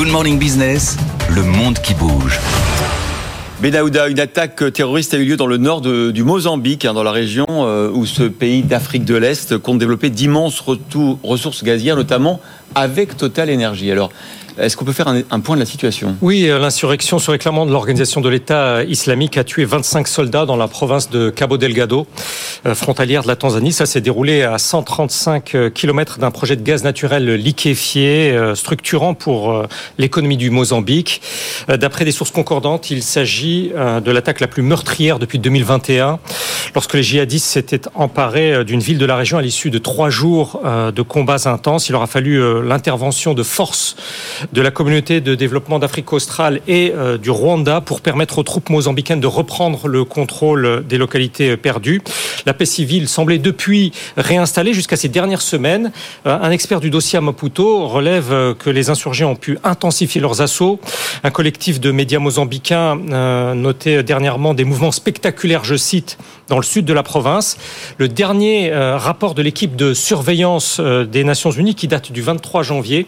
Good Morning Business, le monde qui bouge. Benaouda, une attaque terroriste a eu lieu dans le nord du Mozambique, hein, dans la région euh, où ce pays d'Afrique de l'Est compte développer d'immenses ressources gazières, notamment avec Total Energy. Alors, est-ce qu'on peut faire un, point de la situation? Oui, euh, l'insurrection se réclamant de l'organisation de l'État islamique a tué 25 soldats dans la province de Cabo Delgado, euh, frontalière de la Tanzanie. Ça s'est déroulé à 135 euh, km d'un projet de gaz naturel liquéfié, structurant pour l'économie du Mozambique. D'après des sources concordantes, il s'agit de l'attaque la plus meurtrière depuis 2021, lorsque les djihadistes s'étaient emparés d'une ville de la région à l'issue de trois jours de combats intenses. Il aura fallu l'intervention de forces de la communauté de développement d'Afrique australe et euh, du Rwanda pour permettre aux troupes mozambicaines de reprendre le contrôle des localités perdues. La paix civile semblait depuis réinstallée jusqu'à ces dernières semaines. Euh, un expert du dossier à Maputo relève euh, que les insurgés ont pu intensifier leurs assauts. Un collectif de médias mozambicains notait dernièrement des mouvements spectaculaires, je cite, dans le sud de la province. Le dernier rapport de l'équipe de surveillance des Nations Unies, qui date du 23 janvier,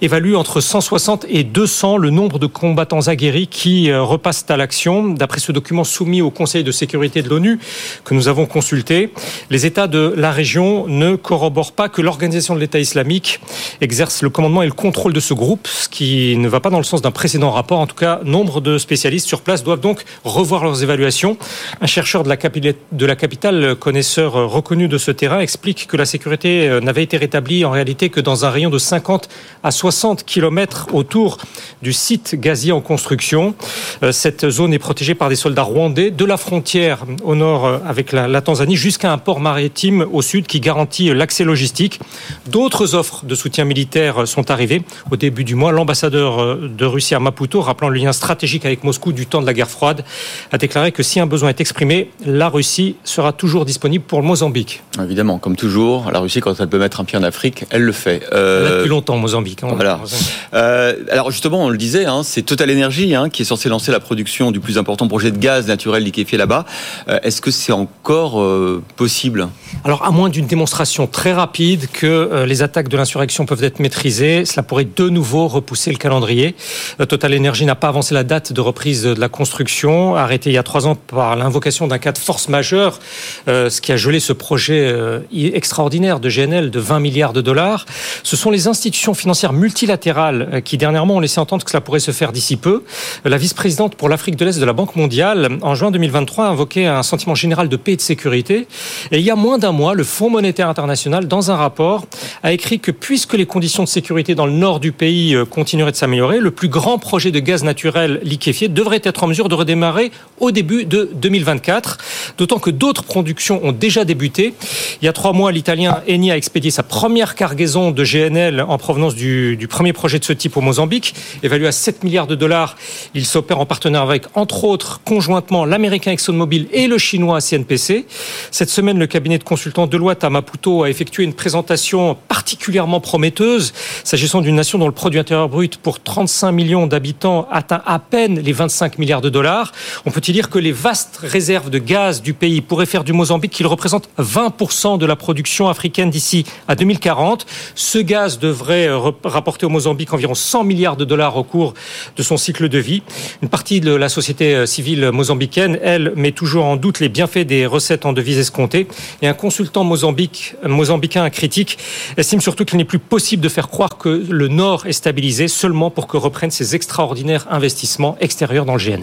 évalue entre 160 et 200 le nombre de combattants aguerris qui euh, repassent à l'action. D'après ce document soumis au Conseil de sécurité de l'ONU que nous avons consulté, les États de la région ne corroborent pas que l'organisation de l'État islamique exerce le commandement et le contrôle de ce groupe, ce qui ne va pas dans le sens d'un précédent rapport. En tout cas, nombre de spécialistes sur place doivent donc revoir leurs évaluations. Un chercheur de la, de la capitale, connaisseur reconnu de ce terrain, explique que la sécurité euh, n'avait été rétablie en réalité que dans un rayon de 50 à 60 km autour du site gazier en construction. Euh, cette zone est protégée par des soldats rwandais de la frontière au nord euh, avec la, Tanzanie jusqu'à un port maritime au sud qui garantit l'accès logistique. D'autres offres de soutien militaire sont arrivées au début du mois. L'ambassadeur euh, de Russie à Maputo, rappelant le lien stratégique avec Moscou du temps de la guerre froide, a déclaré que si un besoin est exprimé, la Russie sera toujours disponible pour le Mozambique. Évidemment, comme toujours, la Russie, quand elle peut mettre un pied en Afrique, elle le fait. Euh... Depuis longtemps, Mozambique. Hein, voilà. Euh, alors justement, on le disait, hein, c'est Total Energy hein, qui est censé lancer la production du plus important projet de gaz naturel liquéfié là-bas. Euh, est-ce que c'est encore euh, possible? Alors à moins d'une démonstration très rapide que les attaques de l'insurrection peuvent être maîtrisées, cela pourrait de nouveau repousser le calendrier. Total Energy n'a pas avancé la date de reprise de la construction, arrêtée il y a trois ans par l'invocation d'un cas de force majeure, ce qui a gelé ce projet extraordinaire de GNL de 20 milliards de dollars. Ce sont les institutions financières multilatérales euh, qui dernièrement ont laissé entendre que cela pourrait se faire d'ici peu. La vice-présidente pour l'Afrique de l'Est de la Banque mondiale, en juin 2023, a invoqué un sentiment général de paix et de sécurité. Et il y a moins d'un mois, le Fonds monétaire international, dans un rapport, a écrit que puisque les conditions de sécurité dans le nord du pays euh, continueraient de s'améliorer, le plus grand projet de gaz naturel liquéfié devrait être en mesure de redémarrer au début de 2024. D'autant que d'autres productions ont déjà débuté. Il y a trois mois, l'Italien Eni a expédié sa première cargaison de GNL en provenance du, du premier projet de ce type au Mozambique, évalué à 7 milliards de dollars. Il s'opère en partenariat avec, entre autres, conjointement l'américain ExxonMobil et le chinois CNPC. Cette semaine, le cabinet de consultants Deloitte à Maputo a effectué une présentation particulièrement prometteuse, s'agissant d'une nation dont le produit intérieur brut pour 35 millions d'habitants atteint à peine les 25 milliards de dollars. On peut y dire que les vastes réserves de gaz du pays pourraient faire du Mozambique qu'il représente 20% de la production africaine d'ici à 2040. Ce gaz devrait rapporter au Mozambique environ 100 milliards de dollars au cours de son cycle de vie. Une partie de la société euh, civile mozambicaine, elle, met toujours en doute les bienfaits des recettes en devises escomptées. Et un consultant mozambique, mozambicain critique estime surtout qu'il n'est plus possible de faire croire que le Nord est stabilisé seulement pour que reprennent ses extraordinaires investissements extérieurs dans le GNL.